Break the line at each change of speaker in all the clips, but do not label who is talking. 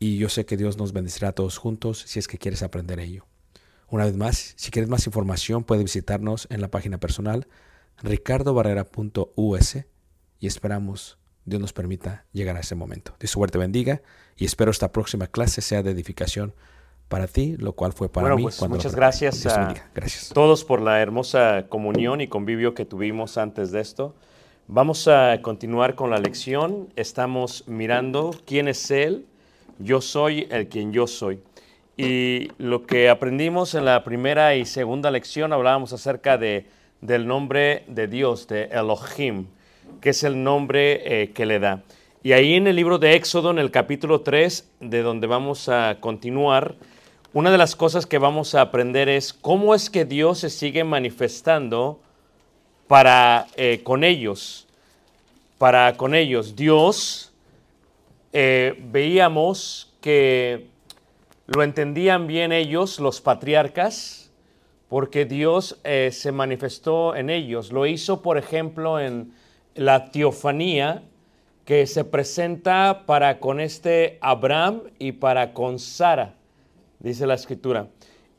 y yo sé que Dios nos bendecirá a todos juntos si es que quieres aprender ello. Una vez más, si quieres más información, puedes visitarnos en la página personal ricardobarrera.us y esperamos Dios nos permita llegar a ese momento. Dios suerte bendiga y espero esta próxima clase sea de edificación para ti, lo cual fue para
Bueno,
mí.
pues
cuando
muchas gracias a.
Gracias.
todos por la hermosa comunión y convivio que tuvimos antes de esto. Vamos a continuar con la lección. Estamos mirando quién es Él. Yo soy el quien yo soy. Y lo que aprendimos en la primera y segunda lección hablábamos acerca de, del nombre de Dios, de Elohim, que es el nombre eh, que le da. Y ahí en el libro de Éxodo, en el capítulo 3, de donde vamos a continuar, una de las cosas que vamos a aprender es cómo es que Dios se sigue manifestando para eh, con ellos, para con ellos. Dios eh, veíamos que lo entendían bien ellos, los patriarcas, porque Dios eh, se manifestó en ellos. Lo hizo, por ejemplo, en la teofanía que se presenta para con este Abraham y para con Sara, dice la escritura.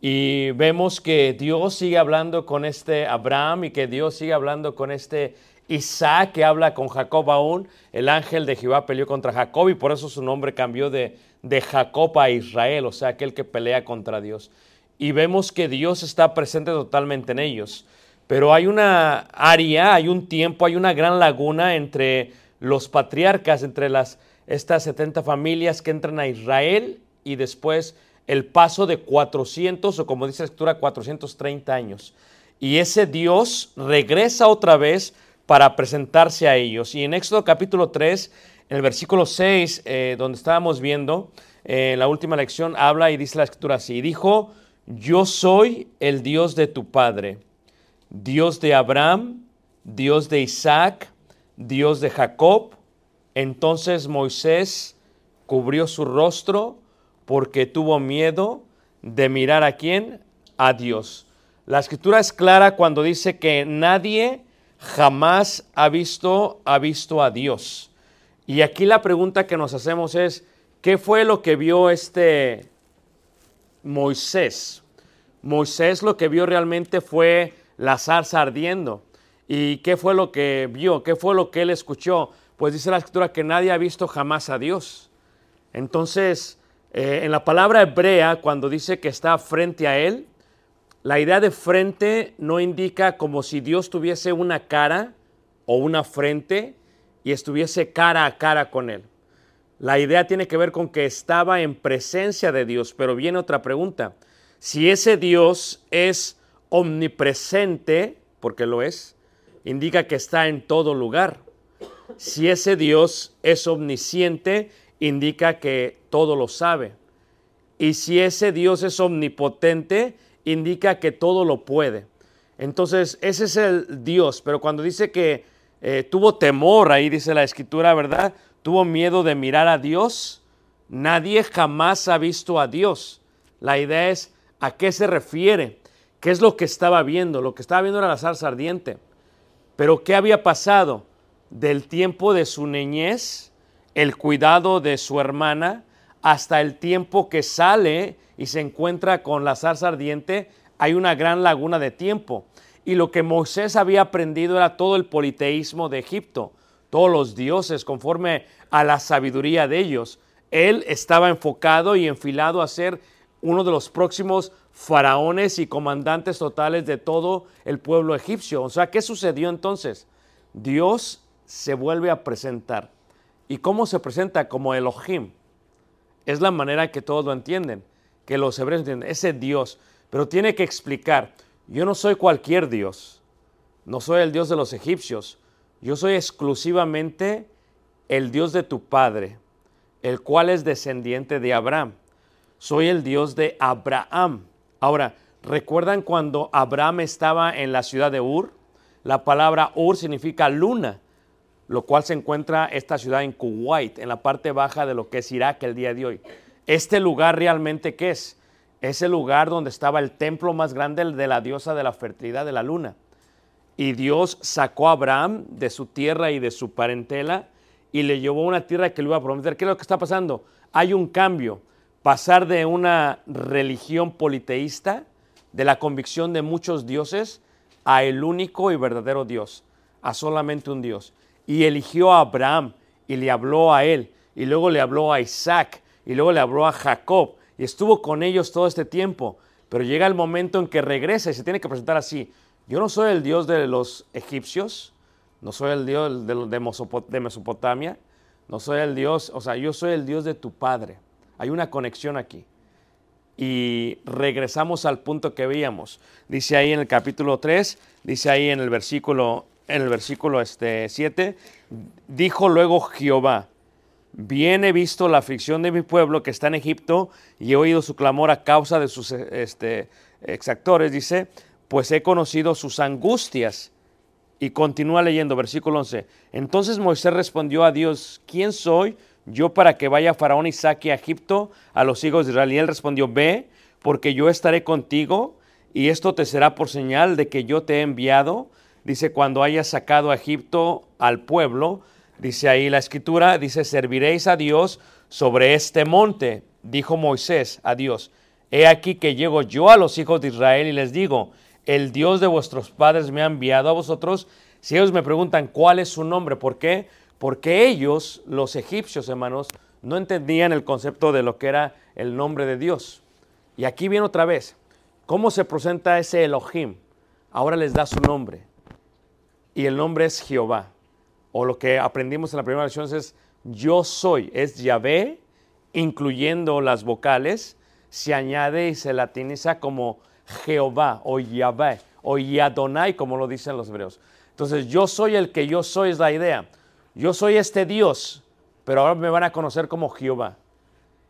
Y vemos que Dios sigue hablando con este Abraham y que Dios sigue hablando con este Isaac que habla con Jacob aún, el ángel de Jehová peleó contra Jacob y por eso su nombre cambió de, de Jacob a Israel, o sea, aquel que pelea contra Dios. Y vemos que Dios está presente totalmente en ellos. Pero hay una área, hay un tiempo, hay una gran laguna entre los patriarcas, entre las, estas 70 familias que entran a Israel y después el paso de 400 o como dice la escritura, 430 años. Y ese Dios regresa otra vez para presentarse a ellos. Y en Éxodo capítulo 3, en el versículo 6, eh, donde estábamos viendo, eh, la última lección habla y dice la escritura así, dijo, yo soy el Dios de tu Padre, Dios de Abraham, Dios de Isaac, Dios de Jacob. Entonces Moisés cubrió su rostro porque tuvo miedo de mirar a quién? A Dios. La escritura es clara cuando dice que nadie jamás ha visto, ha visto a Dios. Y aquí la pregunta que nos hacemos es, ¿qué fue lo que vio este Moisés? Moisés lo que vio realmente fue la zarza ardiendo. ¿Y qué fue lo que vio? ¿Qué fue lo que él escuchó? Pues dice la escritura que nadie ha visto jamás a Dios. Entonces, eh, en la palabra hebrea, cuando dice que está frente a él, la idea de frente no indica como si Dios tuviese una cara o una frente y estuviese cara a cara con él. La idea tiene que ver con que estaba en presencia de Dios, pero viene otra pregunta. Si ese Dios es omnipresente, porque lo es, indica que está en todo lugar. Si ese Dios es omnisciente, indica que todo lo sabe. Y si ese Dios es omnipotente, indica que todo lo puede. Entonces, ese es el Dios, pero cuando dice que eh, tuvo temor, ahí dice la escritura, ¿verdad? Tuvo miedo de mirar a Dios. Nadie jamás ha visto a Dios. La idea es a qué se refiere, qué es lo que estaba viendo. Lo que estaba viendo era la zarza ardiente. Pero ¿qué había pasado? Del tiempo de su niñez, el cuidado de su hermana, hasta el tiempo que sale y se encuentra con la zarza ardiente, hay una gran laguna de tiempo. Y lo que Moisés había aprendido era todo el politeísmo de Egipto, todos los dioses conforme a la sabiduría de ellos. Él estaba enfocado y enfilado a ser uno de los próximos faraones y comandantes totales de todo el pueblo egipcio. O sea, ¿qué sucedió entonces? Dios se vuelve a presentar. ¿Y cómo se presenta? Como Elohim. Es la manera que todos lo entienden, que los hebreos entienden. Ese Dios. Pero tiene que explicar, yo no soy cualquier Dios. No soy el Dios de los egipcios. Yo soy exclusivamente el Dios de tu Padre, el cual es descendiente de Abraham. Soy el Dios de Abraham. Ahora, ¿recuerdan cuando Abraham estaba en la ciudad de Ur? La palabra Ur significa luna, lo cual se encuentra esta ciudad en Kuwait, en la parte baja de lo que es Irak el día de hoy. Este lugar realmente qué es? Es el lugar donde estaba el templo más grande de la diosa de la fertilidad de la luna. Y Dios sacó a Abraham de su tierra y de su parentela y le llevó una tierra que le iba a prometer. ¿Qué es lo que está pasando? Hay un cambio. Pasar de una religión politeísta, de la convicción de muchos dioses, a el único y verdadero Dios, a solamente un Dios. Y eligió a Abraham y le habló a él, y luego le habló a Isaac, y luego le habló a Jacob, y estuvo con ellos todo este tiempo. Pero llega el momento en que regresa y se tiene que presentar así. Yo no soy el Dios de los egipcios, no soy el Dios de, Mesopotamia, no soy el Dios, o sea, yo soy el Dios de tu Padre. Hay una conexión aquí. Y regresamos al punto que veíamos. Dice ahí en el capítulo 3, dice ahí en el versículo, en el versículo este, 7, dijo luego Jehová, bien he visto la aflicción de mi pueblo que está en Egipto y he oído su clamor a causa de sus este, exactores, dice, pues he conocido sus angustias. Y continúa leyendo, versículo 11. Entonces Moisés respondió a Dios, ¿quién soy yo para que vaya Faraón y saque a Egipto a los hijos de Israel? Y él respondió, ve, porque yo estaré contigo, y esto te será por señal de que yo te he enviado. Dice, cuando hayas sacado a Egipto al pueblo, dice ahí la escritura, dice, serviréis a Dios sobre este monte, dijo Moisés a Dios. He aquí que llego yo a los hijos de Israel y les digo, el Dios de vuestros padres me ha enviado a vosotros, Si ellos me preguntan cuál es su nombre, ¿por qué? Porque ellos, los egipcios, hermanos, no entendían el concepto de lo que era el nombre de Dios. Y aquí viene otra vez, ¿cómo se presenta ese Elohim? Ahora les da su nombre. Y el nombre es Jehová. O lo que aprendimos en la primera lección es yo soy, es Yahvé, incluyendo las vocales, se añade y se latiniza como Jehová o Yahvé o Yadonai, como lo dicen los hebreos. Entonces, yo soy el que yo soy es la idea. Yo soy este Dios, pero ahora me van a conocer como Jehová.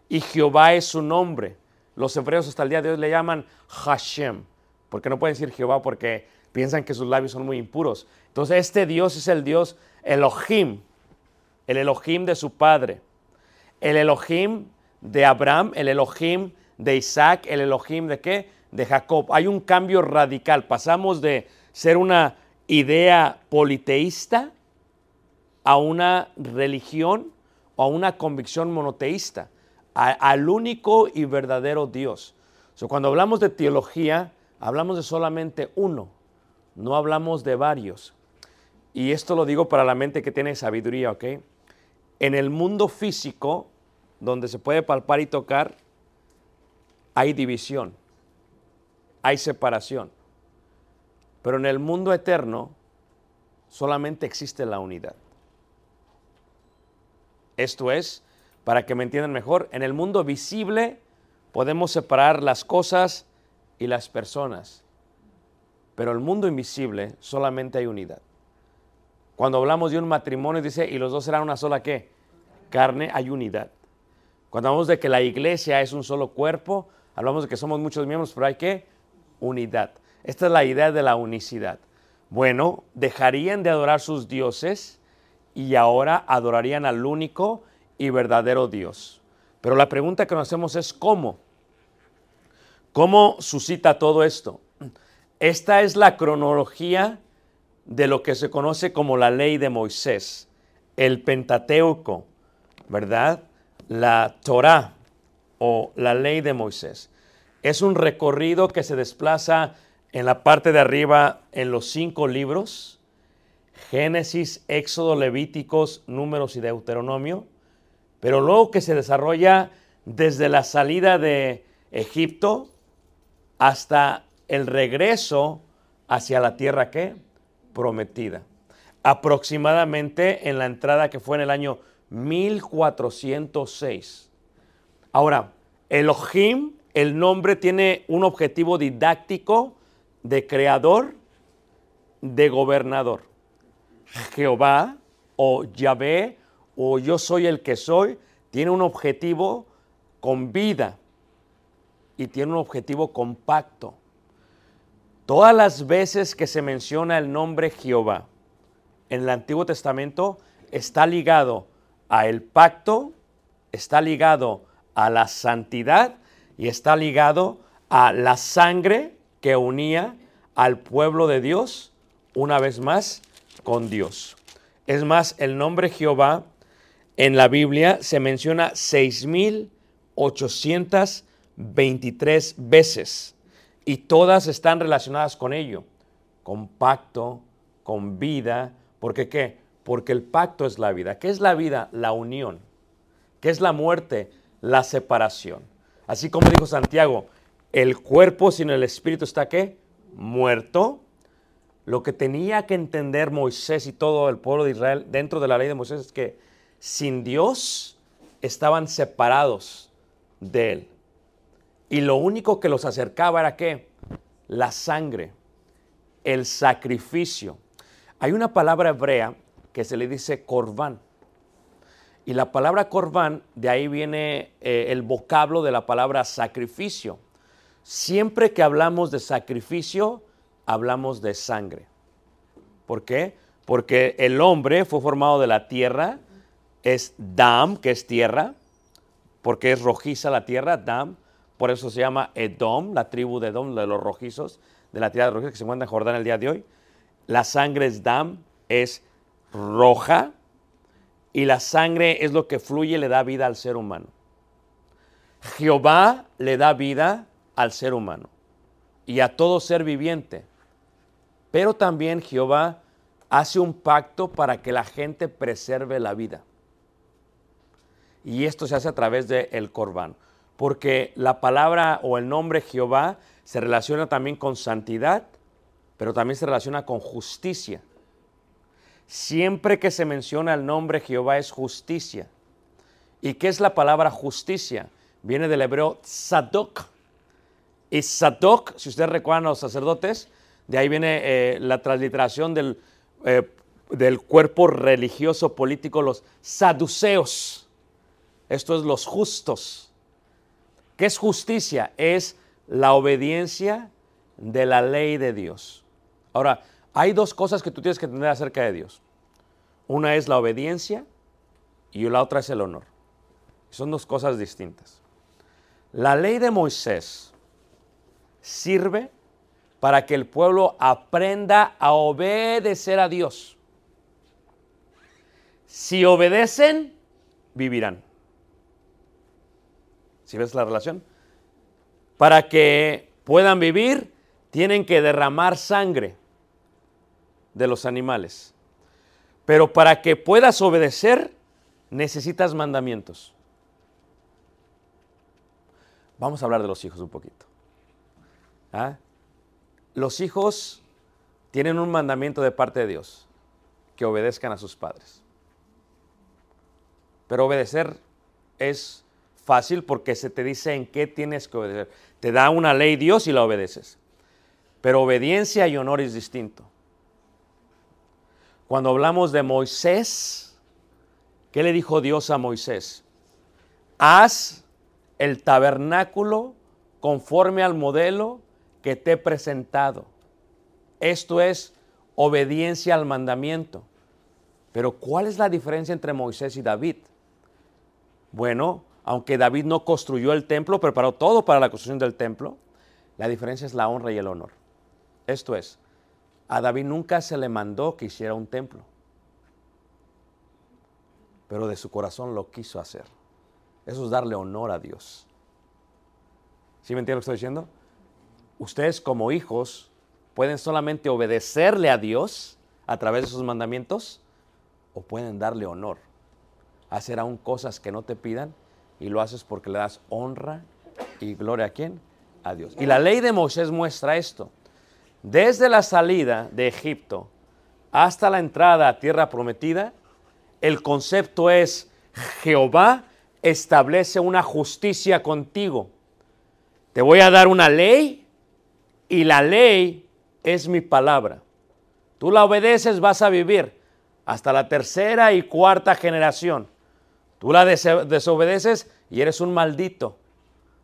Y Jehová es su nombre. Los hebreos hasta el día de hoy le llaman Hashem, porque no pueden decir Jehová porque piensan que sus labios son muy impuros. Entonces, este Dios es el Dios Elohim, el Elohim de su padre, el Elohim de Abraham, el Elohim de Isaac, el Elohim de qué? De Jacob. Hay un cambio radical. Pasamos de ser una idea politeísta a una religión o a una convicción monoteísta, al único y verdadero Dios. So, cuando hablamos de teología, hablamos de solamente uno, no hablamos de varios. Y esto lo digo para la mente que tiene sabiduría, ¿ok? En el mundo físico, donde se puede palpar y tocar, hay división, hay separación. Pero en el mundo eterno solamente existe la unidad. Esto es, para que me entiendan mejor, en el mundo visible podemos separar las cosas y las personas, pero en el mundo invisible solamente hay unidad. Cuando hablamos de un matrimonio, dice, y los dos serán una sola qué? Carne, hay unidad. Cuando hablamos de que la iglesia es un solo cuerpo, hablamos de que somos muchos miembros, pero hay qué? Unidad. Esta es la idea de la unicidad. Bueno, dejarían de adorar sus dioses y ahora adorarían al único y verdadero Dios. Pero la pregunta que nos hacemos es ¿cómo? ¿Cómo suscita todo esto? Esta es la cronología de lo que se conoce como la ley de Moisés, el Pentateuco, ¿verdad? La Torá o la ley de Moisés. Es un recorrido que se desplaza en la parte de arriba en los cinco libros, Génesis, Éxodo, Levíticos, Números y Deuteronomio, pero luego que se desarrolla desde la salida de Egipto hasta el regreso hacia la tierra que prometida. Aproximadamente en la entrada que fue en el año 1406. Ahora, Elohim, el nombre tiene un objetivo didáctico de creador, de gobernador. Jehová o Yahvé o yo soy el que soy, tiene un objetivo con vida y tiene un objetivo compacto. Todas las veces que se menciona el nombre Jehová en el Antiguo Testamento está ligado a el pacto, está ligado a la santidad y está ligado a la sangre que unía al pueblo de Dios una vez más con Dios. Es más, el nombre Jehová en la Biblia se menciona 6.823 veces y todas están relacionadas con ello, con pacto, con vida, porque qué? Porque el pacto es la vida. ¿Qué es la vida? La unión. ¿Qué es la muerte? La separación. Así como dijo Santiago, el cuerpo sin el espíritu está qué? Muerto. Lo que tenía que entender Moisés y todo el pueblo de Israel dentro de la ley de Moisés es que sin Dios estaban separados de Él. Y lo único que los acercaba era qué? La sangre, el sacrificio. Hay una palabra hebrea que se le dice corbán. Y la palabra corbán, de ahí viene eh, el vocablo de la palabra sacrificio. Siempre que hablamos de sacrificio, hablamos de sangre. ¿Por qué? Porque el hombre fue formado de la tierra, es Dam, que es tierra, porque es rojiza la tierra, Dam, por eso se llama Edom, la tribu de Edom, de los rojizos, de la tierra de rojiza que se encuentra en Jordán el día de hoy. La sangre es Dam, es roja, y la sangre es lo que fluye y le da vida al ser humano. Jehová le da vida al ser humano y a todo ser viviente. Pero también Jehová hace un pacto para que la gente preserve la vida. Y esto se hace a través del el corbán. Porque la palabra o el nombre Jehová se relaciona también con santidad, pero también se relaciona con justicia. Siempre que se menciona el nombre Jehová es justicia. ¿Y qué es la palabra justicia? Viene del hebreo tzadok. Y tzadok, si ustedes recuerdan a los sacerdotes, de ahí viene eh, la transliteración del, eh, del cuerpo religioso político, los saduceos. Esto es los justos. ¿Qué es justicia? Es la obediencia de la ley de Dios. Ahora, hay dos cosas que tú tienes que entender acerca de Dios. Una es la obediencia y la otra es el honor. Son dos cosas distintas. La ley de Moisés sirve para que el pueblo aprenda a obedecer a Dios. Si obedecen, vivirán. ¿Sí ves la relación? Para que puedan vivir, tienen que derramar sangre de los animales. Pero para que puedas obedecer, necesitas mandamientos. Vamos a hablar de los hijos un poquito. ¿Ah? Los hijos tienen un mandamiento de parte de Dios, que obedezcan a sus padres. Pero obedecer es fácil porque se te dice en qué tienes que obedecer. Te da una ley Dios y la obedeces. Pero obediencia y honor es distinto. Cuando hablamos de Moisés, ¿qué le dijo Dios a Moisés? Haz el tabernáculo conforme al modelo que te he presentado. Esto es obediencia al mandamiento. Pero ¿cuál es la diferencia entre Moisés y David? Bueno, aunque David no construyó el templo, preparó todo para la construcción del templo, la diferencia es la honra y el honor. Esto es, a David nunca se le mandó que hiciera un templo, pero de su corazón lo quiso hacer. Eso es darle honor a Dios. ¿Sí me entiende lo que estoy diciendo? Ustedes como hijos pueden solamente obedecerle a Dios a través de sus mandamientos o pueden darle honor, hacer aún cosas que no te pidan y lo haces porque le das honra y gloria a quién? A Dios. Y la ley de Moisés muestra esto. Desde la salida de Egipto hasta la entrada a tierra prometida, el concepto es Jehová establece una justicia contigo. Te voy a dar una ley y la ley es mi palabra. Tú la obedeces, vas a vivir hasta la tercera y cuarta generación. Tú la desobedeces y eres un maldito.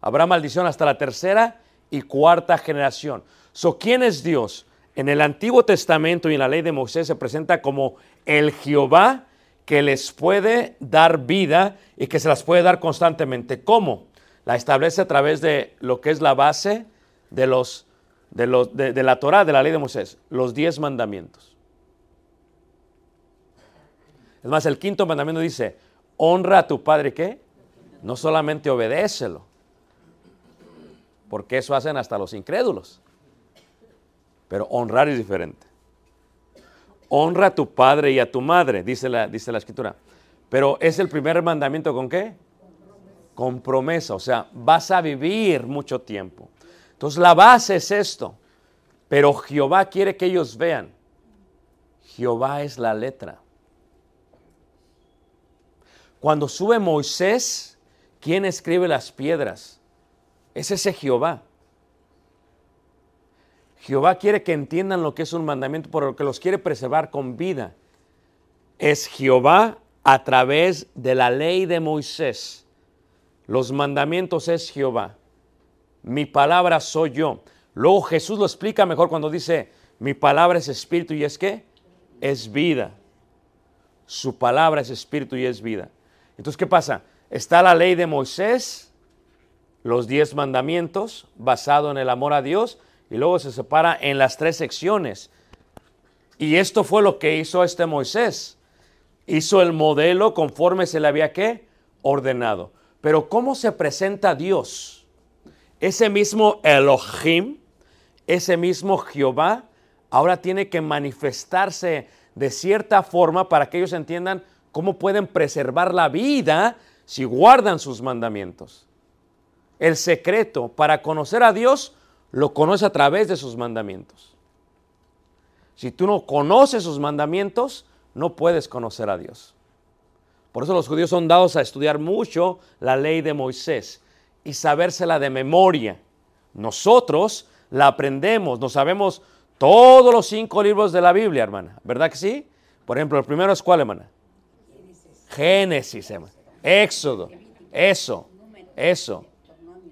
Habrá maldición hasta la tercera y cuarta generación. So, ¿quién es Dios? En el Antiguo Testamento y en la ley de Moisés se presenta como el Jehová que les puede dar vida y que se las puede dar constantemente. ¿Cómo? La establece a través de lo que es la base de, los, de, de, de la Torah, de la ley de Moisés, los diez mandamientos. Es más, el quinto mandamiento dice, honra a tu padre, ¿qué? No solamente obedécelo, porque eso hacen hasta los incrédulos. Pero honrar es diferente. Honra a tu padre y a tu madre, dice la, dice la escritura. Pero es el primer mandamiento con qué? Con promesa, o sea, vas a vivir mucho tiempo. Entonces la base es esto. Pero Jehová quiere que ellos vean. Jehová es la letra. Cuando sube Moisés, ¿quién escribe las piedras? Es ese Jehová. Jehová quiere que entiendan lo que es un mandamiento, por lo que los quiere preservar con vida. Es Jehová a través de la ley de Moisés. Los mandamientos es Jehová. Mi palabra soy yo. Luego Jesús lo explica mejor cuando dice, mi palabra es espíritu y es qué? Es vida. Su palabra es espíritu y es vida. Entonces, ¿qué pasa? Está la ley de Moisés, los diez mandamientos, basado en el amor a Dios, y luego se separa en las tres secciones. Y esto fue lo que hizo este Moisés. Hizo el modelo conforme se le había ¿qué? ordenado. Pero ¿cómo se presenta Dios? Ese mismo Elohim, ese mismo Jehová, ahora tiene que manifestarse de cierta forma para que ellos entiendan cómo pueden preservar la vida si guardan sus mandamientos. El secreto para conocer a Dios lo conoce a través de sus mandamientos. Si tú no conoces sus mandamientos, no puedes conocer a Dios. Por eso los judíos son dados a estudiar mucho la ley de Moisés y sabérsela de memoria. Nosotros la aprendemos, nos sabemos todos los cinco libros de la Biblia, hermana. ¿Verdad que sí? Por ejemplo, el primero es cuál, hermana? Génesis, hermana. Éxodo. Eso. Eso.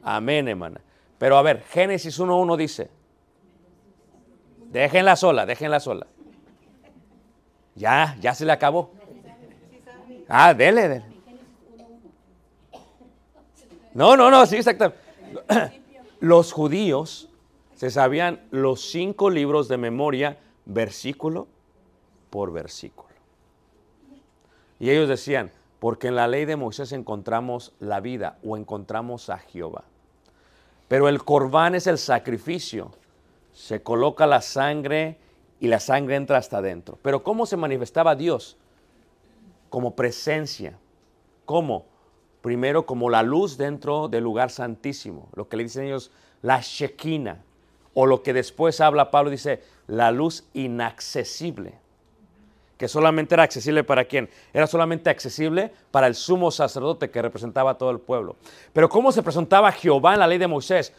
Amén, hermana. Pero a ver, Génesis 1.1 dice, déjenla sola, déjenla sola. Ya, ya se le acabó. Ah, dele, dele. No, no, no, sí, exactamente. Los judíos se sabían los cinco libros de memoria, versículo por versículo. Y ellos decían, porque en la ley de Moisés encontramos la vida o encontramos a Jehová. Pero el corbán es el sacrificio. Se coloca la sangre y la sangre entra hasta adentro. Pero ¿cómo se manifestaba Dios? Como presencia. ¿Cómo? Primero como la luz dentro del lugar santísimo. Lo que le dicen ellos, la Shekinah. O lo que después habla Pablo, dice, la luz inaccesible. Que solamente era accesible para quién? Era solamente accesible para el sumo sacerdote que representaba a todo el pueblo. Pero ¿cómo se presentaba Jehová en la ley de Moisés?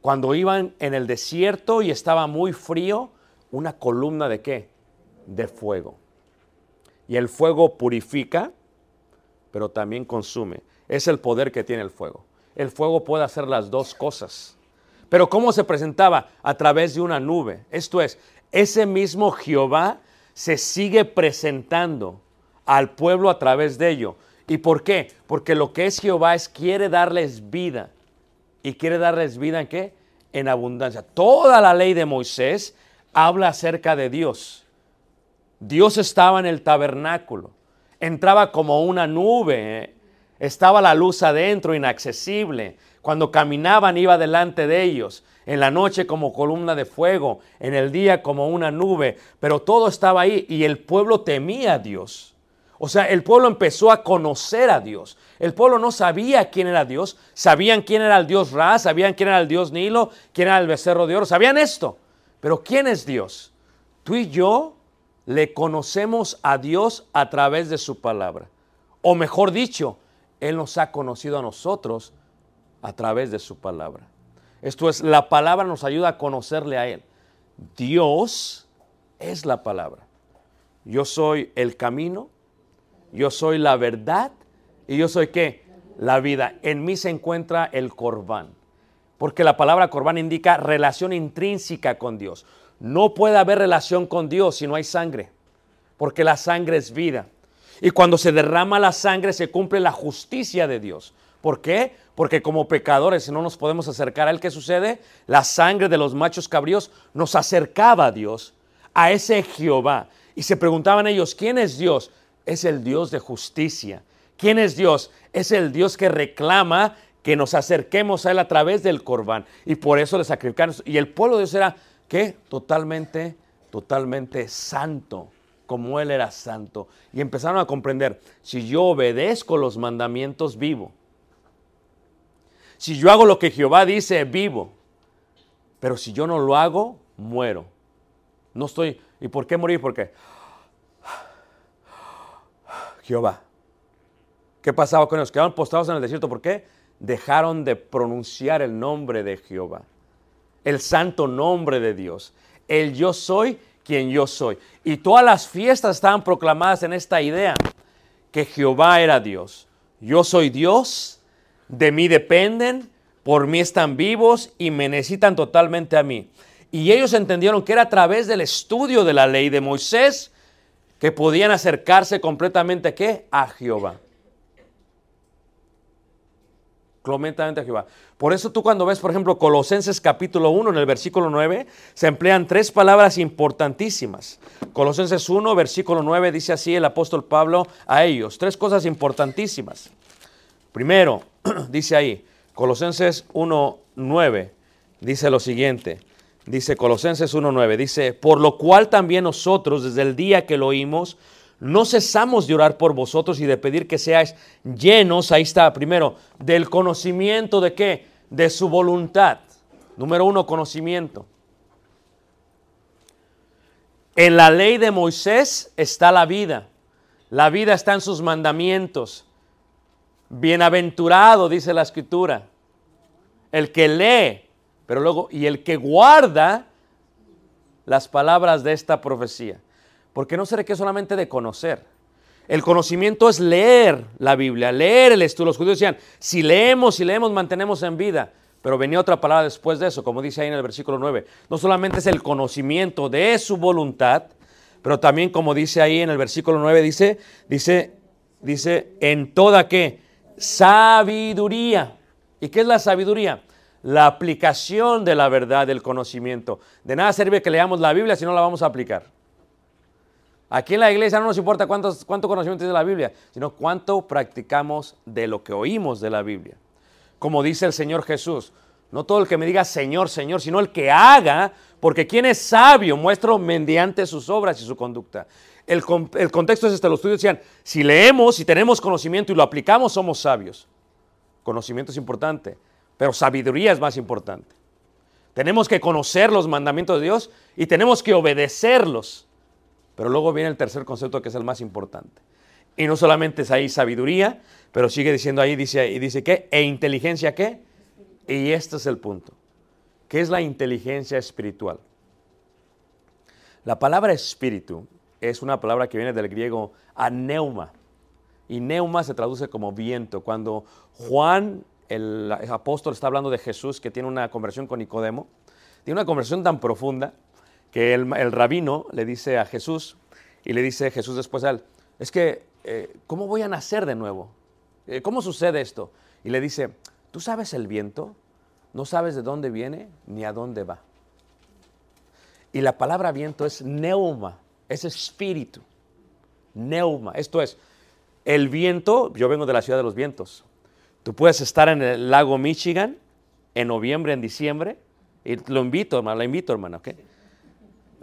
Cuando iban en el desierto y estaba muy frío, una columna de qué? De fuego. Y el fuego purifica, pero también consume. Es el poder que tiene el fuego. El fuego puede hacer las dos cosas. Pero ¿cómo se presentaba? A través de una nube. Esto es, ese mismo Jehová se sigue presentando al pueblo a través de ello. ¿Y por qué? Porque lo que es Jehová es quiere darles vida. ¿Y quiere darles vida en qué? En abundancia. Toda la ley de Moisés habla acerca de Dios. Dios estaba en el tabernáculo. Entraba como una nube. ¿eh? Estaba la luz adentro, inaccesible. Cuando caminaban iba delante de ellos. En la noche como columna de fuego. En el día como una nube. Pero todo estaba ahí y el pueblo temía a Dios. O sea, el pueblo empezó a conocer a Dios. El pueblo no sabía quién era Dios. Sabían quién era el Dios Ra, sabían quién era el Dios Nilo, quién era el becerro de oro. Sabían esto. Pero ¿quién es Dios? Tú y yo le conocemos a Dios a través de su palabra. O mejor dicho, Él nos ha conocido a nosotros a través de su palabra. Esto es, la palabra nos ayuda a conocerle a Él. Dios es la palabra. Yo soy el camino, yo soy la verdad y yo soy qué? La vida. En mí se encuentra el corbán. Porque la palabra corbán indica relación intrínseca con Dios. No puede haber relación con Dios si no hay sangre, porque la sangre es vida. Y cuando se derrama la sangre se cumple la justicia de Dios. ¿Por qué? Porque como pecadores no nos podemos acercar a Él. ¿Qué sucede? La sangre de los machos cabríos nos acercaba a Dios, a ese Jehová. Y se preguntaban ellos, ¿quién es Dios? Es el Dios de justicia. ¿Quién es Dios? Es el Dios que reclama que nos acerquemos a Él a través del corbán. Y por eso le sacrificaron. Y el pueblo de Dios era, ¿qué? Totalmente, totalmente santo, como Él era santo. Y empezaron a comprender, si yo obedezco los mandamientos, vivo. Si yo hago lo que Jehová dice, vivo. Pero si yo no lo hago, muero. No estoy. ¿Y por qué morir? Porque Jehová. ¿Qué pasaba con ellos? Quedaron postrados en el desierto. ¿Por qué? Dejaron de pronunciar el nombre de Jehová. El santo nombre de Dios. El yo soy quien yo soy. Y todas las fiestas estaban proclamadas en esta idea. Que Jehová era Dios. Yo soy Dios. De mí dependen. Por mí están vivos y me necesitan totalmente a mí. Y ellos entendieron que era a través del estudio de la ley de Moisés que podían acercarse completamente ¿a qué? A Jehová. Completamente a Jehová. Por eso tú cuando ves, por ejemplo, Colosenses capítulo 1, en el versículo 9, se emplean tres palabras importantísimas. Colosenses 1, versículo 9, dice así el apóstol Pablo a ellos. Tres cosas importantísimas. Primero, dice ahí, Colosenses 1, 9, dice lo siguiente. Dice Colosenses 1.9, dice, por lo cual también nosotros desde el día que lo oímos, no cesamos de orar por vosotros y de pedir que seáis llenos, ahí está, primero, del conocimiento de qué? De su voluntad. Número uno, conocimiento. En la ley de Moisés está la vida. La vida está en sus mandamientos. Bienaventurado, dice la escritura, el que lee, pero luego, y el que guarda las palabras de esta profecía. Porque no se requiere solamente de conocer. El conocimiento es leer la Biblia, leer el estudio. Los judíos decían, si leemos, si leemos, mantenemos en vida. Pero venía otra palabra después de eso, como dice ahí en el versículo 9. No solamente es el conocimiento de su voluntad, pero también como dice ahí en el versículo 9, dice, dice, dice, en toda qué? Sabiduría. ¿Y qué es la sabiduría? La aplicación de la verdad, del conocimiento. De nada sirve que leamos la Biblia si no la vamos a aplicar. Aquí en la iglesia no nos importa cuántos, cuánto conocimiento tiene la Biblia, sino cuánto practicamos de lo que oímos de la Biblia. Como dice el Señor Jesús, no todo el que me diga Señor, Señor, sino el que haga, porque quien es sabio muestra mediante sus obras y su conducta. El, el contexto es este, los estudios decían, si leemos, si tenemos conocimiento y lo aplicamos, somos sabios. Conocimiento es importante, pero sabiduría es más importante. Tenemos que conocer los mandamientos de Dios y tenemos que obedecerlos. Pero luego viene el tercer concepto que es el más importante. Y no solamente es ahí sabiduría, pero sigue diciendo ahí, dice, y dice qué, e inteligencia qué. Y este es el punto. ¿Qué es la inteligencia espiritual? La palabra espíritu es una palabra que viene del griego aneuma. Y neuma se traduce como viento. Cuando Juan, el apóstol, está hablando de Jesús, que tiene una conversión con Nicodemo, tiene una conversión tan profunda que el, rabino le dice a Jesús, y le dice Jesús después a él, es que, eh, ¿cómo voy a nacer de nuevo? Eh, ¿Cómo sucede esto? Y le dice, ¿tú sabes el viento? No sabes de dónde viene ni a dónde va. Y la palabra viento es neuma, es espíritu. Neuma, esto es, el viento, yo vengo de la ciudad de los vientos. Tú puedes estar en el lago Michigan en noviembre, en diciembre, y lo invito, hermano, la invito, hermano, ¿ok?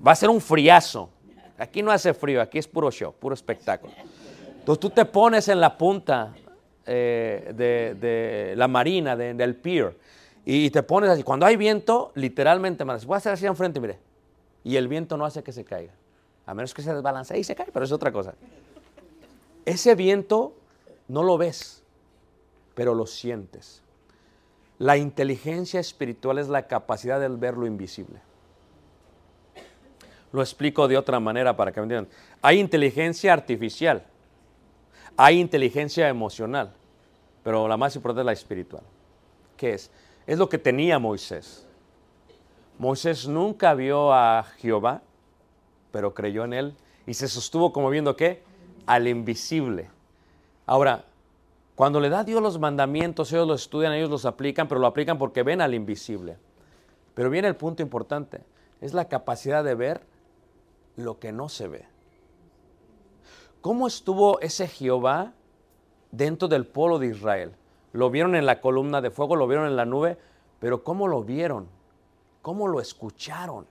Va a ser un friazo. Aquí no hace frío, aquí es puro show, puro espectáculo. Entonces tú te pones en la punta eh, de, la marina, de- del pier, y te pones así. Cuando hay viento, literalmente, hermano, voy a hacer así enfrente, mire, y el viento no hace que se caiga. A menos que se desbalancee y se cae, pero es otra cosa. Ese viento no lo ves, pero lo sientes. La inteligencia espiritual es la capacidad de ver lo invisible. Lo explico de otra manera para que me entiendan. Hay inteligencia artificial, hay inteligencia emocional, pero la más importante es la espiritual. ¿Qué es? Es lo que tenía Moisés. Moisés nunca vio a Jehová, pero creyó en él y se sostuvo como viendo qué? Al invisible. Ahora, cuando le da Dios los mandamientos, ellos los estudian, ellos los aplican, pero lo aplican porque ven al invisible. Pero viene el punto importante, es la capacidad de ver lo que no se ve. ¿Cómo estuvo ese Jehová dentro del pueblo de Israel? Lo vieron en la columna de fuego, lo vieron en la nube, pero ¿cómo lo vieron? ¿Cómo lo escucharon?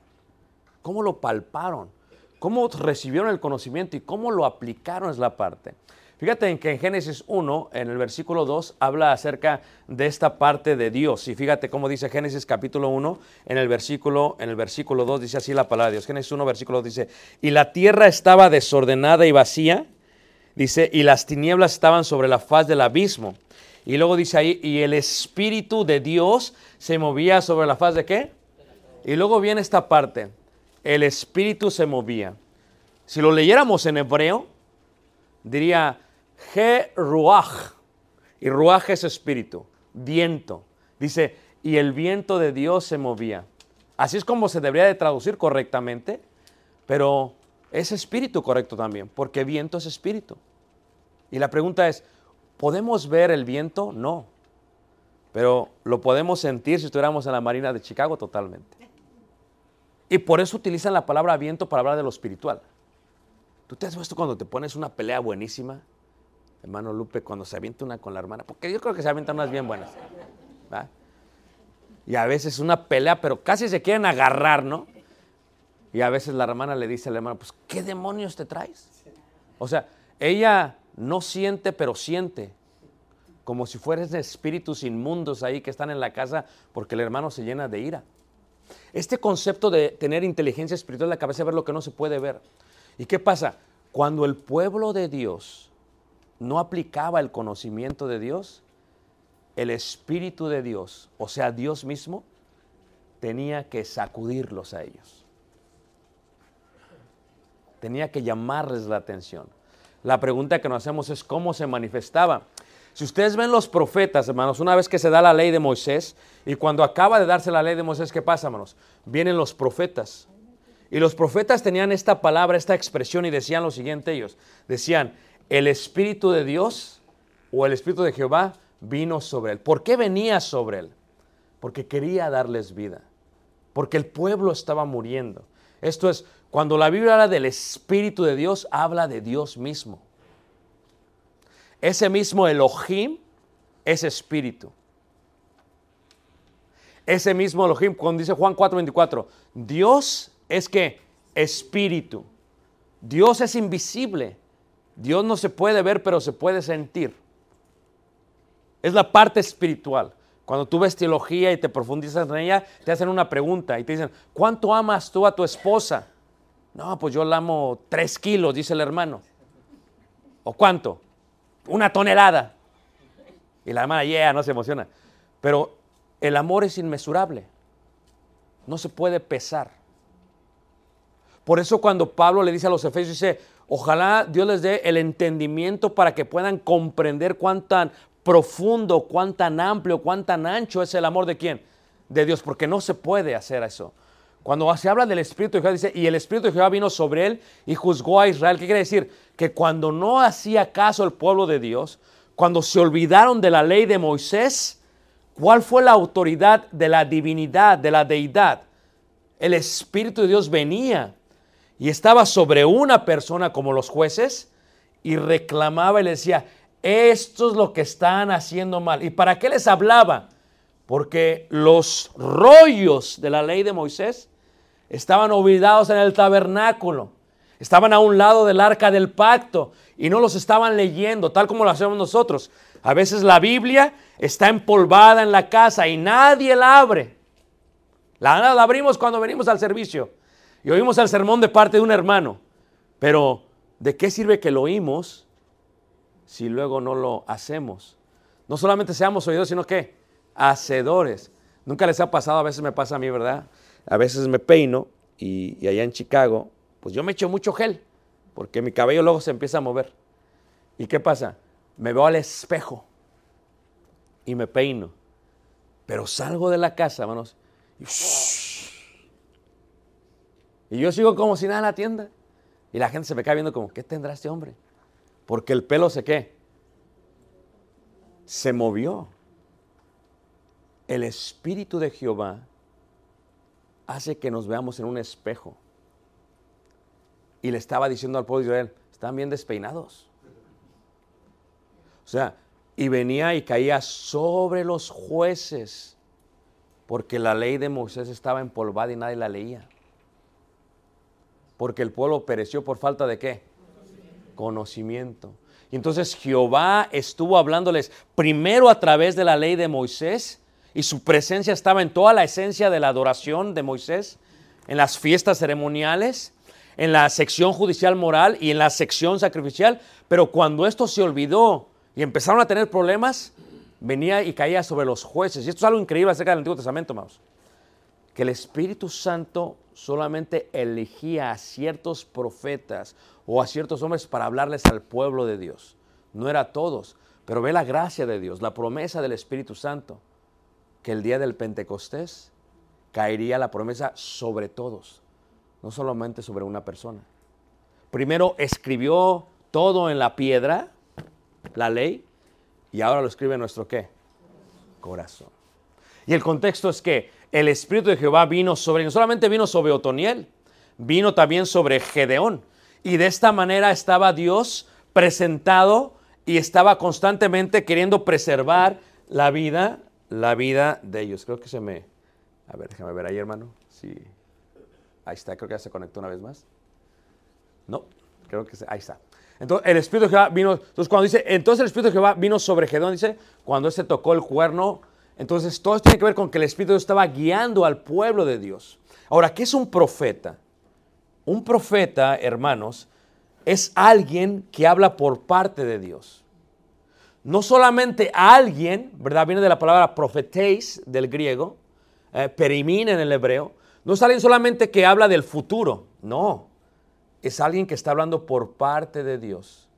¿Cómo lo palparon? ¿Cómo recibieron el conocimiento y cómo lo aplicaron es la parte? Fíjate en que en Génesis 1, en el versículo 2, habla acerca de esta parte de Dios. Y fíjate cómo dice Génesis capítulo 1, en el versículo, en el versículo 2 dice así la palabra de Dios. Génesis 1, versículo 2 dice, y la tierra estaba desordenada y vacía, dice, y las tinieblas estaban sobre la faz del abismo. Y luego dice ahí, y el Espíritu de Dios se movía sobre la faz de qué? Y luego viene esta parte, el Espíritu se movía. Si lo leyéramos en hebreo, diría Ge Ruach. Y Ruach es espíritu, viento. Dice, y el viento de Dios se movía. Así es como se debería de traducir correctamente, pero es espíritu correcto también, porque viento es espíritu. Y la pregunta es, ¿podemos ver el viento? No. Pero lo podemos sentir si estuviéramos en la Marina de Chicago totalmente. Y por eso utilizan la palabra viento para hablar de lo espiritual. ¿Tú te has visto cuando te pones una pelea buenísima? Hermano Lupe, cuando se avienta una con la hermana, porque yo creo que se avientan unas bien buenas. ¿va? Y a veces una pelea, pero casi se quieren agarrar, ¿no? Y a veces la hermana le dice al hermano, pues, ¿qué demonios te traes? O sea, ella no siente, pero siente. Como si fueran espíritus inmundos ahí que están en la casa porque el hermano se llena de ira. Este concepto de tener inteligencia espiritual en la cabeza, ver lo que no se puede ver. ¿Y qué pasa? Cuando el pueblo de Dios no aplicaba el conocimiento de Dios, el Espíritu de Dios, o sea, Dios mismo, tenía que sacudirlos a ellos. Tenía que llamarles la atención. La pregunta que nos hacemos es cómo se manifestaba. Si ustedes ven los profetas, hermanos, una vez que se da la ley de Moisés, y cuando acaba de darse la ley de Moisés, ¿qué pasa, hermanos? Vienen los profetas. Y los profetas tenían esta palabra, esta expresión, y decían lo siguiente ellos. Decían, el Espíritu de Dios o el Espíritu de Jehová vino sobre él. ¿Por qué venía sobre él? Porque quería darles vida. Porque el pueblo estaba muriendo. Esto es, cuando la Biblia habla del Espíritu de Dios, habla de Dios mismo. Ese mismo Elohim es espíritu. Ese mismo Elohim, cuando dice Juan 4:24, Dios es que espíritu. Dios es invisible. Dios no se puede ver, pero se puede sentir. Es la parte espiritual. Cuando tú ves teología y te profundizas en ella, te hacen una pregunta y te dicen, ¿cuánto amas tú a tu esposa? No, pues yo la amo tres kilos, dice el hermano. ¿O cuánto? Una tonelada. Y la hermana, yeah, no se emociona. Pero el amor es inmesurable. No se puede pesar. Por eso cuando Pablo le dice a los efesios, dice, ojalá Dios les dé el entendimiento para que puedan comprender cuán tan profundo, cuán tan amplio, cuán tan ancho es el amor de quién? De Dios, porque no se puede hacer eso. Cuando se habla del Espíritu de Jehová, dice, y el Espíritu de Jehová vino sobre él y juzgó a Israel. ¿Qué quiere decir? Que cuando no hacía caso el pueblo de Dios, cuando se olvidaron de la ley de Moisés, ¿cuál fue la autoridad de la divinidad, de la deidad? El Espíritu de Dios venía y estaba sobre una persona como los jueces y reclamaba y le decía, esto es lo que están haciendo mal. ¿Y para qué les hablaba? Porque los rollos de la ley de Moisés estaban olvidados en el tabernáculo. Estaban a un lado del arca del pacto y no los estaban leyendo, tal como lo hacemos nosotros. A veces la Biblia está empolvada en la casa y nadie la abre. La, abrimos cuando venimos al servicio y oímos el sermón de parte de un hermano. Pero, ¿de qué sirve que lo oímos si luego no lo hacemos? No solamente seamos oídos, sino que hacedores. Nunca les ha pasado, a veces me pasa a mí, ¿verdad? A veces me peino y, allá en Chicago, pues yo me echo mucho gel, porque mi cabello luego se empieza a mover. ¿Y qué pasa? Me veo al espejo y me peino. Pero salgo de la casa, hermanos, y, y yo sigo como si nada en la tienda. Y la gente se me cae viendo como, ¿qué tendrá este hombre? Porque el pelo se qué? Se movió. El Espíritu de Jehová hace que nos veamos en un espejo. Y le estaba diciendo al pueblo de Israel, están bien despeinados. O sea, y venía y caía sobre los jueces, porque la ley de Moisés estaba empolvada y nadie la leía. Porque el pueblo pereció por falta de qué? Conocimiento. Y entonces Jehová estuvo hablándoles primero a través de la ley de Moisés y su presencia estaba en toda la esencia de la adoración de Moisés, en las fiestas ceremoniales, en la sección judicial moral y en la sección sacrificial. Pero cuando esto se olvidó y empezaron a tener problemas, venía y caía sobre los jueces. Y esto es algo increíble acerca del Antiguo Testamento, hermanos. Que el Espíritu Santo solamente elegía a ciertos profetas o a ciertos hombres para hablarles al pueblo de Dios. No era a todos, pero ve la gracia de Dios, la promesa del Espíritu Santo, que el día del Pentecostés caería la promesa sobre todos, no solamente sobre una persona. Primero escribió todo en la piedra, la ley, y ahora lo escribe nuestro qué? Corazón. Y el contexto es que el Espíritu de Jehová vino sobre, no solamente vino sobre Otoniel, vino también sobre Gedeón. Y de esta manera estaba Dios presentado y estaba constantemente queriendo preservar la vida, la vida de ellos. Creo que se me A ver, déjame ver ahí, hermano. Sí. Ahí está, creo que ya se conectó una vez más. No, creo que se- ahí está. Entonces el Espíritu de Jehová vino, entonces cuando dice, entonces el Espíritu de Jehová vino sobre Gedón, dice, cuando este tocó el cuerno, entonces todo esto tiene que ver con que el Espíritu de Dios estaba guiando al pueblo de Dios. Ahora, ¿qué es un profeta? Un profeta, hermanos, es alguien que habla por parte de Dios. No solamente alguien, ¿verdad? Viene de la palabra profetéis del griego, eh, perimín en el hebreo. No es alguien solamente que habla del futuro, no. Es alguien que está hablando por parte de Dios.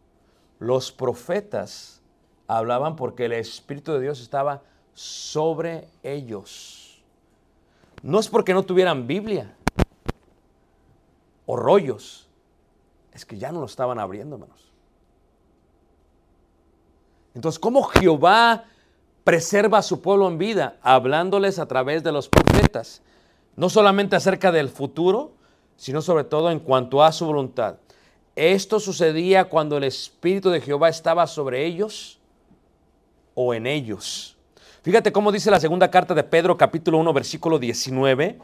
Los profetas hablaban porque el Espíritu de Dios estaba sobre ellos. No es porque no tuvieran Biblia o rollos, es que ya no lo estaban abriendo, hermanos. Entonces, ¿cómo Jehová preserva a su pueblo en vida? Hablándoles a través de los profetas. No solamente acerca del futuro, sino sobre todo en cuanto a su voluntad. Esto sucedía cuando el Espíritu de Jehová estaba sobre ellos o en ellos. Fíjate cómo dice la segunda carta de Pedro capítulo 1 versículo 19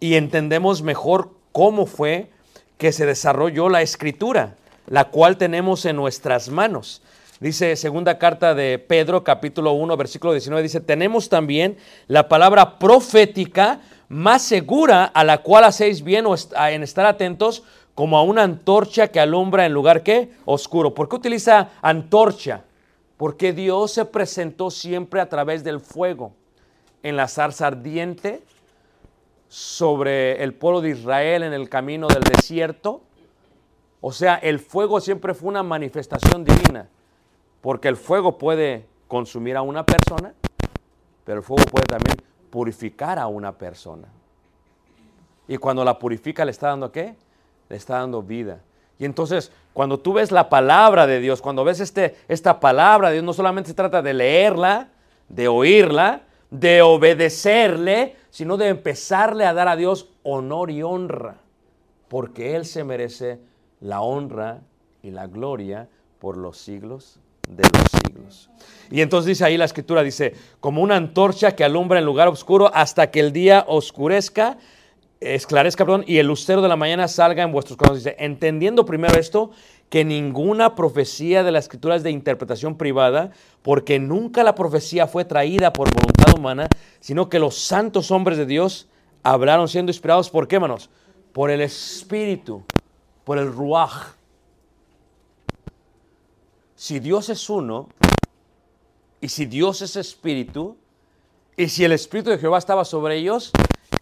y entendemos mejor cómo fue que se desarrolló la escritura, la cual tenemos en nuestras manos. Dice segunda carta de Pedro capítulo 1 versículo 19 dice, "Tenemos también la palabra profética más segura a la cual hacéis bien en estar atentos como a una antorcha que alumbra en lugar que oscuro." ¿Por qué utiliza antorcha? Porque Dios se presentó siempre a través del fuego en la zarza ardiente sobre el pueblo de Israel en el camino del desierto. O sea, el fuego siempre fue una manifestación divina, porque el fuego puede consumir a una persona, pero el fuego puede también purificar a una persona. Y cuando la purifica, ¿le está dando qué? Le está dando vida. Y entonces, cuando tú ves la palabra de Dios, cuando ves este, esta palabra de Dios, no solamente se trata de leerla, de oírla, de obedecerle, sino de empezarle a dar a Dios honor y honra, porque Él se merece la honra y la gloria por los siglos de los siglos. Y entonces dice ahí la escritura, dice, como una antorcha que alumbra en lugar oscuro hasta que el día oscurezca, esclarezca, perdón, y el lucero de la mañana salga en vuestros corazones. Dice, entendiendo primero esto, que ninguna profecía de la escritura es de interpretación privada, porque nunca la profecía fue traída por voluntad humana, sino que los santos hombres de Dios hablaron siendo inspirados por qué, hermanos? Por el Espíritu, por el Ruach. Si Dios es uno, y si Dios es Espíritu, y si el Espíritu de Jehová estaba sobre ellos,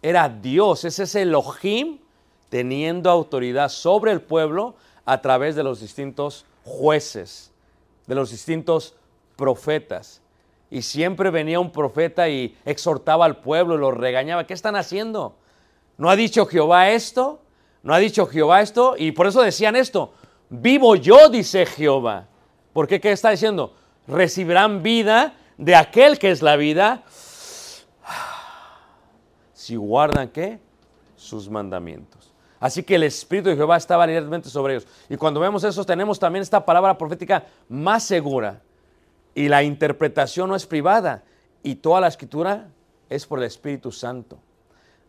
era Dios, ese es Elohim teniendo autoridad sobre el pueblo a través de los distintos jueces, de los distintos profetas. Y siempre venía un profeta y exhortaba al pueblo y los regañaba. ¿Qué están haciendo? ¿No ha dicho Jehová esto? ¿No ha dicho Jehová esto? Y por eso decían esto. Vivo yo, dice Jehová. ¿Por qué? ¿Qué está diciendo? Recibirán vida de aquel que es la vida si guardan qué? Sus mandamientos. Así que el Espíritu de Jehová estaba directamente sobre ellos. Y cuando vemos eso, tenemos también esta palabra profética más segura. Y la interpretación no es privada. Y toda la escritura es por el Espíritu Santo.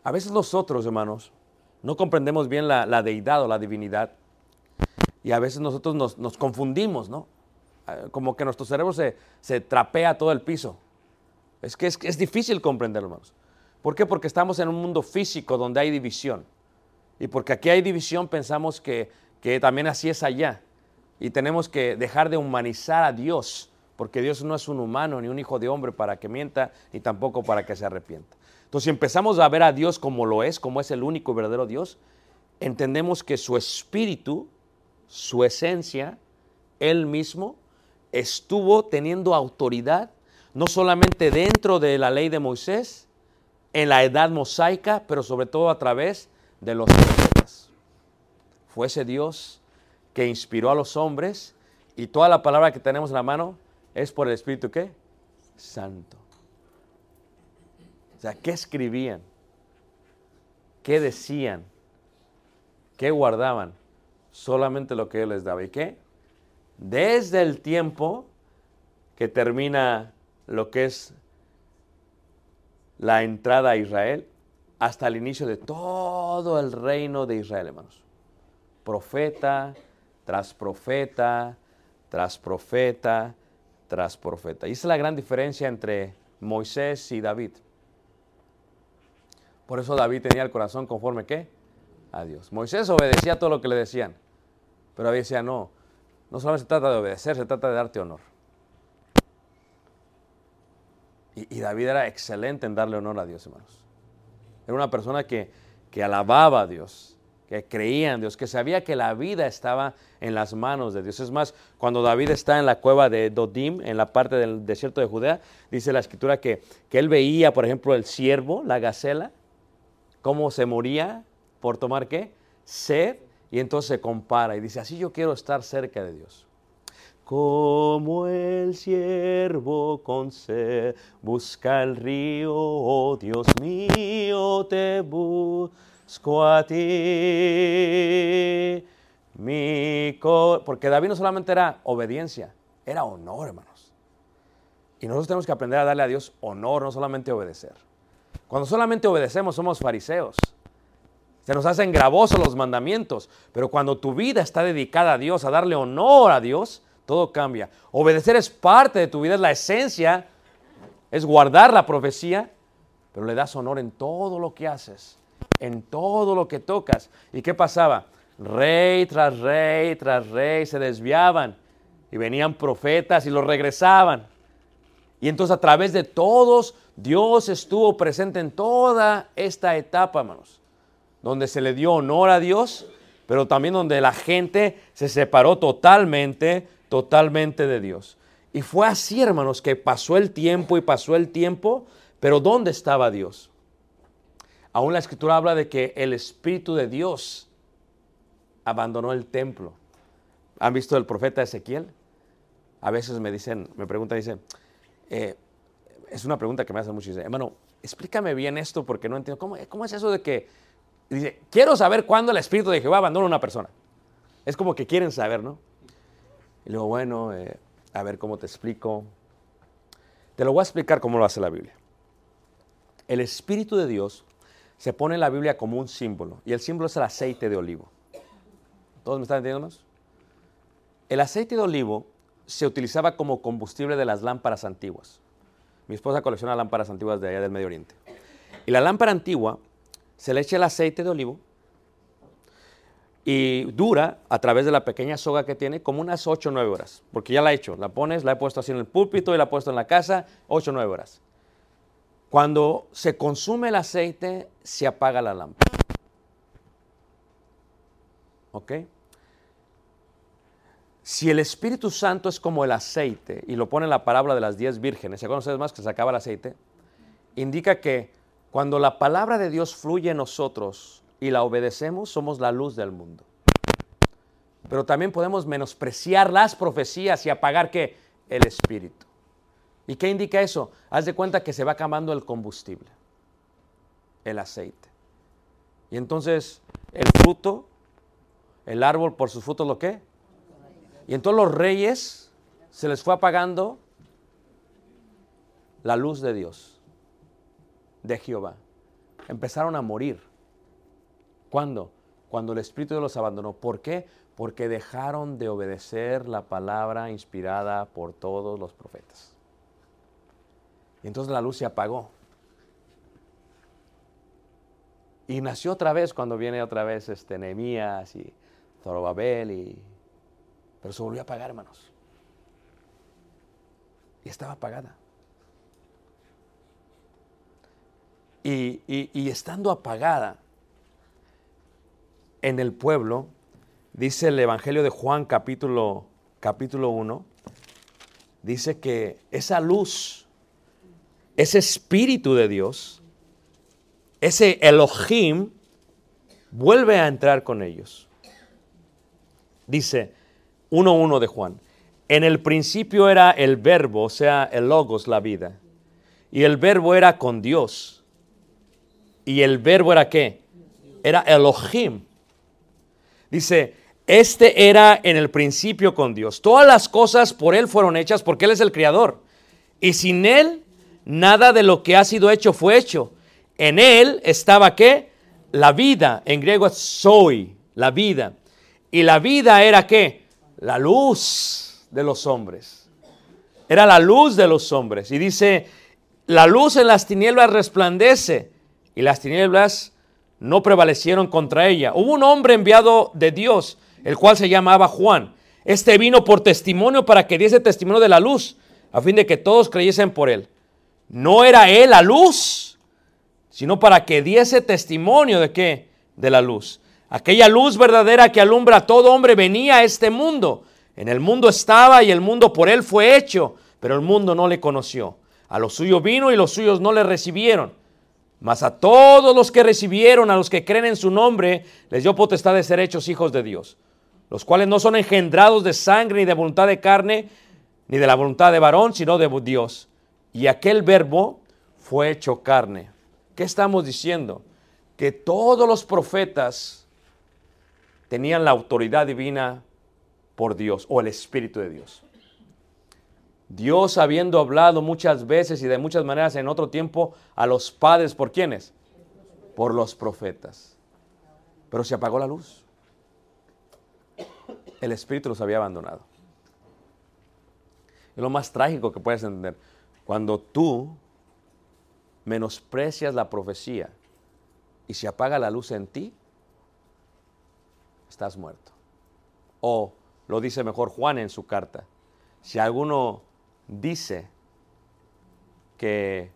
A veces nosotros, hermanos, no comprendemos bien la, la deidad o la divinidad. Y a veces nosotros nos, nos confundimos, ¿no? Eh, Como que nuestro cerebro se, se trapea todo el piso. Es que es, es difícil comprenderlo, hermanos. ¿Por qué? Porque estamos en un mundo físico donde hay división. Y porque aquí hay división pensamos que, que también así es allá. Y tenemos que dejar de humanizar a Dios, porque Dios no es un humano ni un hijo de hombre para que mienta, ni tampoco para que se arrepienta. Entonces, si empezamos a ver a Dios como lo es, como es el único y verdadero Dios, entendemos que su espíritu, su esencia, Él mismo, estuvo teniendo autoridad, no solamente dentro de la ley de Moisés, en la edad mosaica, pero sobre todo a través de los profetas. Fue ese Dios que inspiró a los hombres y toda la palabra que tenemos en la mano es por el Espíritu ¿qué? Santo. O sea, ¿qué escribían? ¿Qué decían? ¿Qué guardaban? Solamente lo que Él les daba. ¿Y qué? Desde el tiempo que termina lo que es la entrada a Israel, hasta el inicio de todo el reino de Israel, hermanos. Profeta tras profeta, tras profeta, tras profeta. Y esa es la gran diferencia entre Moisés y David. Por eso David tenía el corazón conforme qué? A Dios. Moisés obedecía todo lo que le decían. Pero David decía, no, no solamente se trata de obedecer, se trata de darte honor. Y, David era excelente en darle honor a Dios, hermanos. Era una persona que, que alababa a Dios, que creía en Dios, que sabía que la vida estaba en las manos de Dios. Es más, cuando David está en la cueva de Dodim, en la parte del desierto de Judea, dice la escritura que, que él veía, por ejemplo, el ciervo, la gacela, cómo se moría por tomar qué? Sed, y entonces compara y dice, así yo quiero estar cerca de Dios. Como el siervo con sed busca el río, oh Dios mío, te busco a ti. Mi co- Porque David no solamente era obediencia, era honor, hermanos. Y nosotros tenemos que aprender a darle a Dios honor, no solamente obedecer. Cuando solamente obedecemos somos fariseos. Se nos hacen gravosos los mandamientos, pero cuando tu vida está dedicada a Dios, a darle honor a Dios, todo cambia. Obedecer es parte de tu vida, es la esencia, es guardar la profecía, pero le das honor en todo lo que haces, en todo lo que tocas. ¿Y qué pasaba? Rey tras rey tras rey se desviaban y venían profetas y los regresaban. Y entonces a través de todos, Dios estuvo presente en toda esta etapa, hermanos, donde se le dio honor a Dios, pero también donde la gente se separó totalmente, totalmente de Dios. Y fue así, hermanos, que pasó el tiempo y pasó el tiempo, pero ¿dónde estaba Dios? Aún la escritura habla de que el Espíritu de Dios abandonó el templo. ¿Han visto el profeta Ezequiel? A veces me dicen, me preguntan, dicen, eh, es una pregunta que me hacen mucho. Dice, hermano, explícame bien esto porque no entiendo. ¿Cómo, cómo es eso de que, dice, quiero saber cuándo el Espíritu de Jehová abandona a una persona? Es como que quieren saber, ¿no? Y luego, bueno, eh, a ver cómo te explico. Te lo voy a explicar cómo lo hace la Biblia. El Espíritu de Dios se pone en la Biblia como un símbolo, y el símbolo es el aceite de olivo. ¿Todos me están entendiendo? El aceite de olivo se utilizaba como combustible de las lámparas antiguas. Mi esposa colecciona lámparas antiguas de allá del Medio Oriente. Y la lámpara antigua se le echa el aceite de olivo y dura a través de la pequeña soga que tiene como unas 8 o 9 horas. Porque ya la he hecho, la pones, la he puesto así en el púlpito y la he puesto en la casa, 8 o 9 horas. Cuando se consume el aceite, se apaga la lámpara. ¿Ok? Si el Espíritu Santo es como el aceite, y lo pone en la parábola de las diez vírgenes, ¿se acuerdan ustedes más que se acaba el aceite? Indica que cuando la palabra de Dios fluye en nosotros y la obedecemos, somos la luz del mundo. Pero también podemos menospreciar las profecías y apagar ¿qué? El Espíritu. ¿Y qué indica eso? Haz de cuenta que se va acabando el combustible, el aceite. Y entonces el fruto, el árbol por sus frutos, ¿lo qué? Y entonces los reyes se les fue apagando la luz de Dios, de Jehová. Empezaron a morir. ¿Cuándo? Cuando el Espíritu los abandonó. ¿Por qué? Porque dejaron de obedecer la palabra inspirada por todos los profetas. Y entonces la luz se apagó. Y nació otra vez cuando viene otra vez este Nehemías y Zorobabel y pero se volvió a apagar, hermanos. Y estaba apagada. Y, estando apagada en el pueblo, dice el Evangelio de Juan capítulo, capítulo 1, dice que esa luz, ese espíritu de Dios, ese Elohim, vuelve a entrar con ellos. Dice 1.1 de Juan, en el principio era el verbo, o sea, el logos, la vida. Y el verbo era con Dios. Y el verbo era qué? Era Elohim. Dice, este era en el principio con Dios. Todas las cosas por Él fueron hechas porque Él es el Creador. Y sin Él, nada de lo que ha sido hecho fue hecho. en él estaba qué? La vida. En griego es soy, la vida. Y la vida era qué? La luz de los hombres. Era la luz de los hombres. Y dice, la luz en las tinieblas resplandece y las tinieblas no prevalecieron contra ella. Hubo un hombre enviado de Dios, el cual se llamaba Juan. Este vino por testimonio para que diese testimonio de la luz, a fin de que todos creyesen por él. No era él la luz, sino para que diese testimonio de qué? De la luz. Aquella luz verdadera que alumbra a todo hombre venía a este mundo. En el mundo estaba y el mundo por él fue hecho, pero el mundo no le conoció. A los suyos vino y los suyos no le recibieron. Mas a todos los que recibieron, a los que creen en su nombre, les dio potestad de ser hechos hijos de Dios, los cuales no son engendrados de sangre ni de voluntad de carne, ni de la voluntad de varón, sino de Dios. Y aquel verbo fue hecho carne. ¿Qué estamos diciendo? Que todos los profetas tenían la autoridad divina por Dios o el Espíritu de Dios. Dios habiendo hablado muchas veces y de muchas maneras en otro tiempo a los padres, ¿por quiénes? Por los profetas. Pero se apagó la luz. El Espíritu los había abandonado. Es lo más trágico que puedes entender. Cuando tú menosprecias la profecía y se apaga la luz en ti, estás muerto. O lo dice mejor Juan en su carta. Si alguno dice que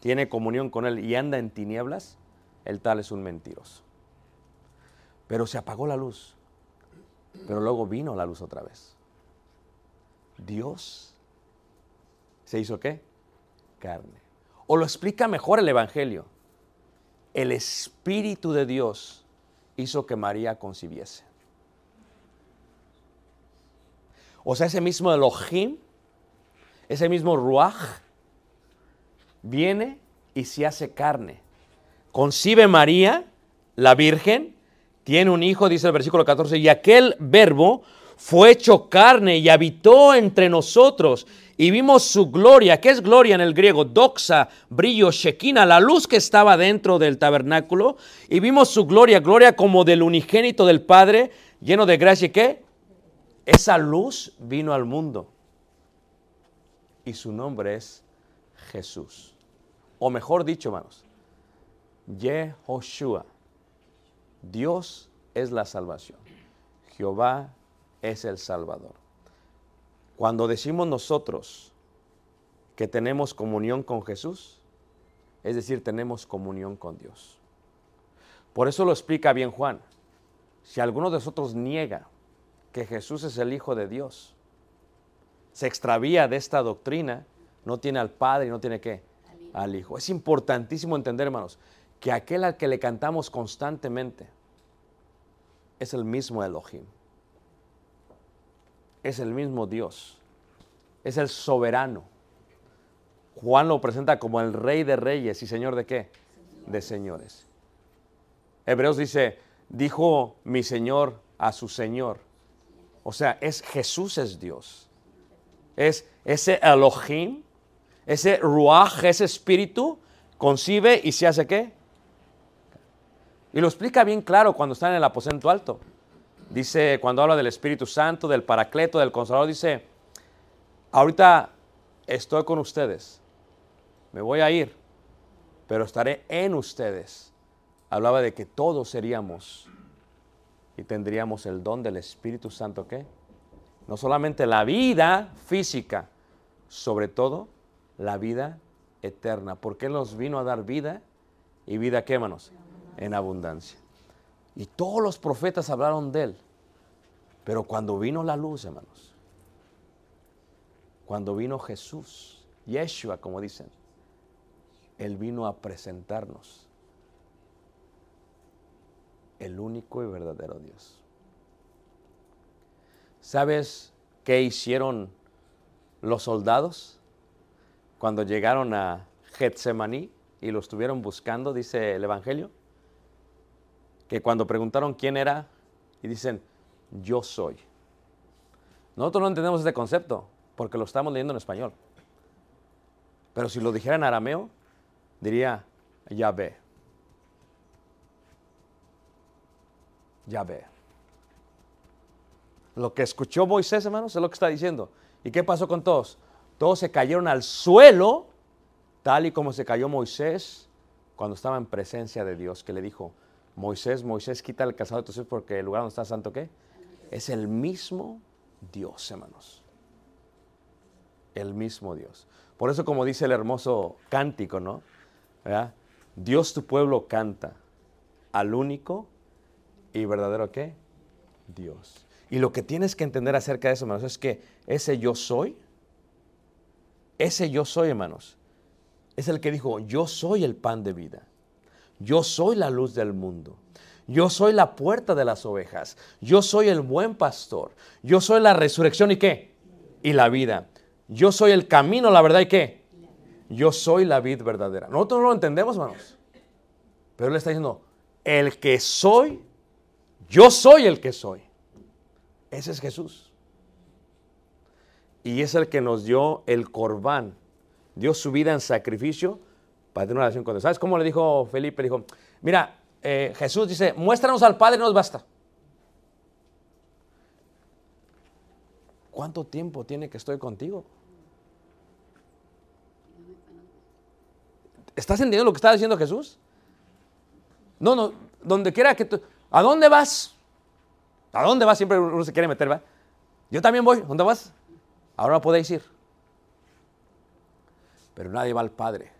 tiene comunión con Él y anda en tinieblas, el tal es un mentiroso. Pero se apagó la luz, pero luego vino la luz otra vez. Dios se hizo qué? Carne. O lo explica mejor el Evangelio. El Espíritu de Dios hizo que María concibiese. O sea, ese mismo Elohim ese mismo Ruach viene y se hace carne. Concibe María, la Virgen, tiene un hijo, dice el versículo 14, y aquel verbo fue hecho carne y habitó entre nosotros y vimos su gloria. ¿Qué es gloria en el griego? Doxa, brillo, shekina, la luz que estaba dentro del tabernáculo. Y vimos su gloria, gloria como del unigénito del Padre, lleno de gracia. ¿Qué? Esa luz vino al mundo y su nombre es Jesús. O mejor dicho, hermanos, Yehoshua. Dios es la salvación. Jehová es el Salvador. Cuando decimos nosotros que tenemos comunión con Jesús, es decir, tenemos comunión con Dios. Por eso lo explica bien Juan. Si alguno de nosotros niega que Jesús es el Hijo de Dios, se extravía de esta doctrina, no tiene al Padre y no tiene qué? Al Hijo. Es importantísimo entender, hermanos, que aquel al que le cantamos constantemente es el mismo Elohim. Es el mismo Dios. Es el soberano. Juan lo presenta como el rey de reyes y señor de qué? De señores. Hebreos dice, dijo mi señor a su señor. O sea, es Jesús es Dios es ese Elohim, ese Ruach, ese espíritu, concibe y se hace qué? Y lo explica bien claro cuando está en el aposento alto. Dice, cuando habla del Espíritu Santo, del Paracleto, del Consolador, dice, ahorita estoy con ustedes, me voy a ir, pero estaré en ustedes. Hablaba de que todos seríamos y tendríamos el don del Espíritu Santo, ¿qué? No solamente la vida física, sobre todo la vida eterna. Porque Él nos vino a dar vida y vida, ¿qué, hermanos? En abundancia. Y todos los profetas hablaron de Él. Pero cuando vino la luz, hermanos, cuando vino Jesús, Yeshua, como dicen, Él vino a presentarnos el único y verdadero Dios. ¿Sabes qué hicieron los soldados cuando llegaron a Getsemaní y lo estuvieron buscando, dice el Evangelio? Que cuando preguntaron quién era, y dicen, yo soy. Nosotros no entendemos este concepto porque lo estamos leyendo en español. Pero si lo dijera en arameo, diría, Yahvé. Yahvé. Lo que escuchó Moisés, hermanos, es lo que está diciendo. ¿Y qué pasó con todos? Todos se cayeron al suelo, tal y como se cayó Moisés cuando estaba en presencia de Dios, que le dijo, Moisés, Moisés, quita el calzado de tus pies porque el lugar donde está santo, ¿qué? Es el mismo Dios, hermanos. El mismo Dios. Por eso, como dice el hermoso cántico, ¿no? Dios tu pueblo canta al único y verdadero qué? Dios. Y lo que tienes que entender acerca de eso, hermanos, es que ese yo soy, ese yo soy, hermanos, es el que dijo, yo soy el pan de vida, yo soy la luz del mundo, yo soy la puerta de las ovejas, yo soy el buen pastor, yo soy la resurrección y qué? Y la vida. Yo soy el camino, la verdad y qué? Yo soy la vid verdadera. Nosotros no lo entendemos, hermanos. Pero él está diciendo, el que soy, yo soy el que soy. Ese es Jesús. Y es el que nos dio el corbán. Dio su vida en sacrificio para tener una relación con Dios. ¿Sabes cómo le dijo Felipe? Dijo, mira, eh, Jesús dice, muéstranos al Padre, nos basta. ¿Cuánto tiempo tiene que estoy contigo? ¿Estás entendiendo lo que está diciendo Jesús? No, no, donde quiera que tú... ¿A dónde vas? ¿A dónde vas? Siempre uno se quiere meter, ¿va? Yo también voy. ¿Dónde vas? Ahora no podéis ir. Pero nadie va al Padre.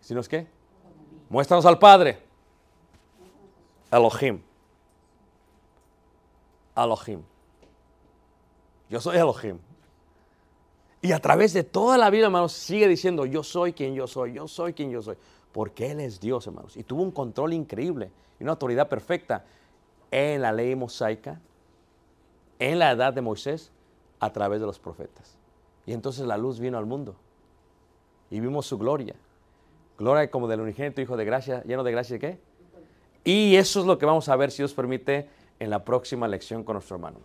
¿Si no es qué? Muéstranos al Padre. Elohim. Elohim. Yo soy Elohim. Y a través de toda la vida, hermanos, sigue diciendo, yo soy quien yo soy, yo soy quien yo soy. Porque Él es Dios, hermanos. Y tuvo un control increíble y una autoridad perfecta en la ley mosaica, en la edad de Moisés, a través de los profetas. Y entonces la luz vino al mundo. Y vimos su gloria. Gloria como del unigénito Hijo de gracia, lleno de gracia qué. Y eso es lo que vamos a ver, si Dios permite, en la próxima lección con nuestro hermano.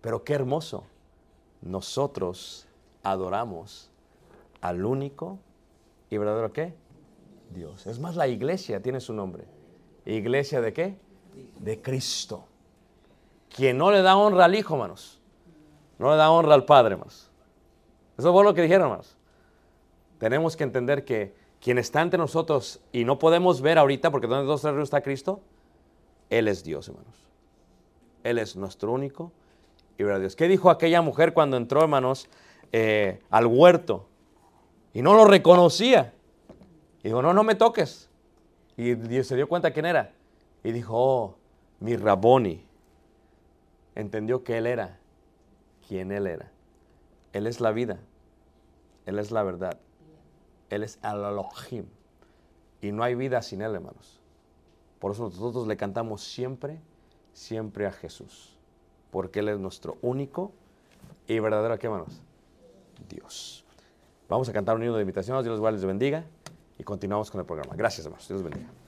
Pero qué hermoso. Nosotros adoramos al único y verdadero qué? Dios. Es más, la iglesia tiene su nombre. ¿Iglesia de qué? De Cristo. Quien no le da honra al Hijo, hermanos. No le da honra al Padre, hermanos. Eso fue lo que dijeron, hermanos. Tenemos que entender que quien está ante nosotros y no podemos ver ahorita, porque donde dos tres está Cristo, Él es Dios, hermanos. Él es nuestro único y verdadero Dios. ¿Qué dijo aquella mujer cuando entró, hermanos, eh, al huerto? Y no lo reconocía. Y dijo, no, no me toques. Y se dio cuenta quién era. Y dijo, oh, mi Raboni. Entendió que Él era quien Él era. Él es la vida. Él es la verdad. Él es el Elohim. Y no hay vida sin Él, hermanos. Por eso nosotros le cantamos siempre, siempre a Jesús. Porque Él es nuestro único y verdadero, ¿qué, hermanos? Dios. Vamos a cantar un himno de invitación. Dios les bendiga. Y continuamos con el programa. Gracias, hermanos. Dios bendiga.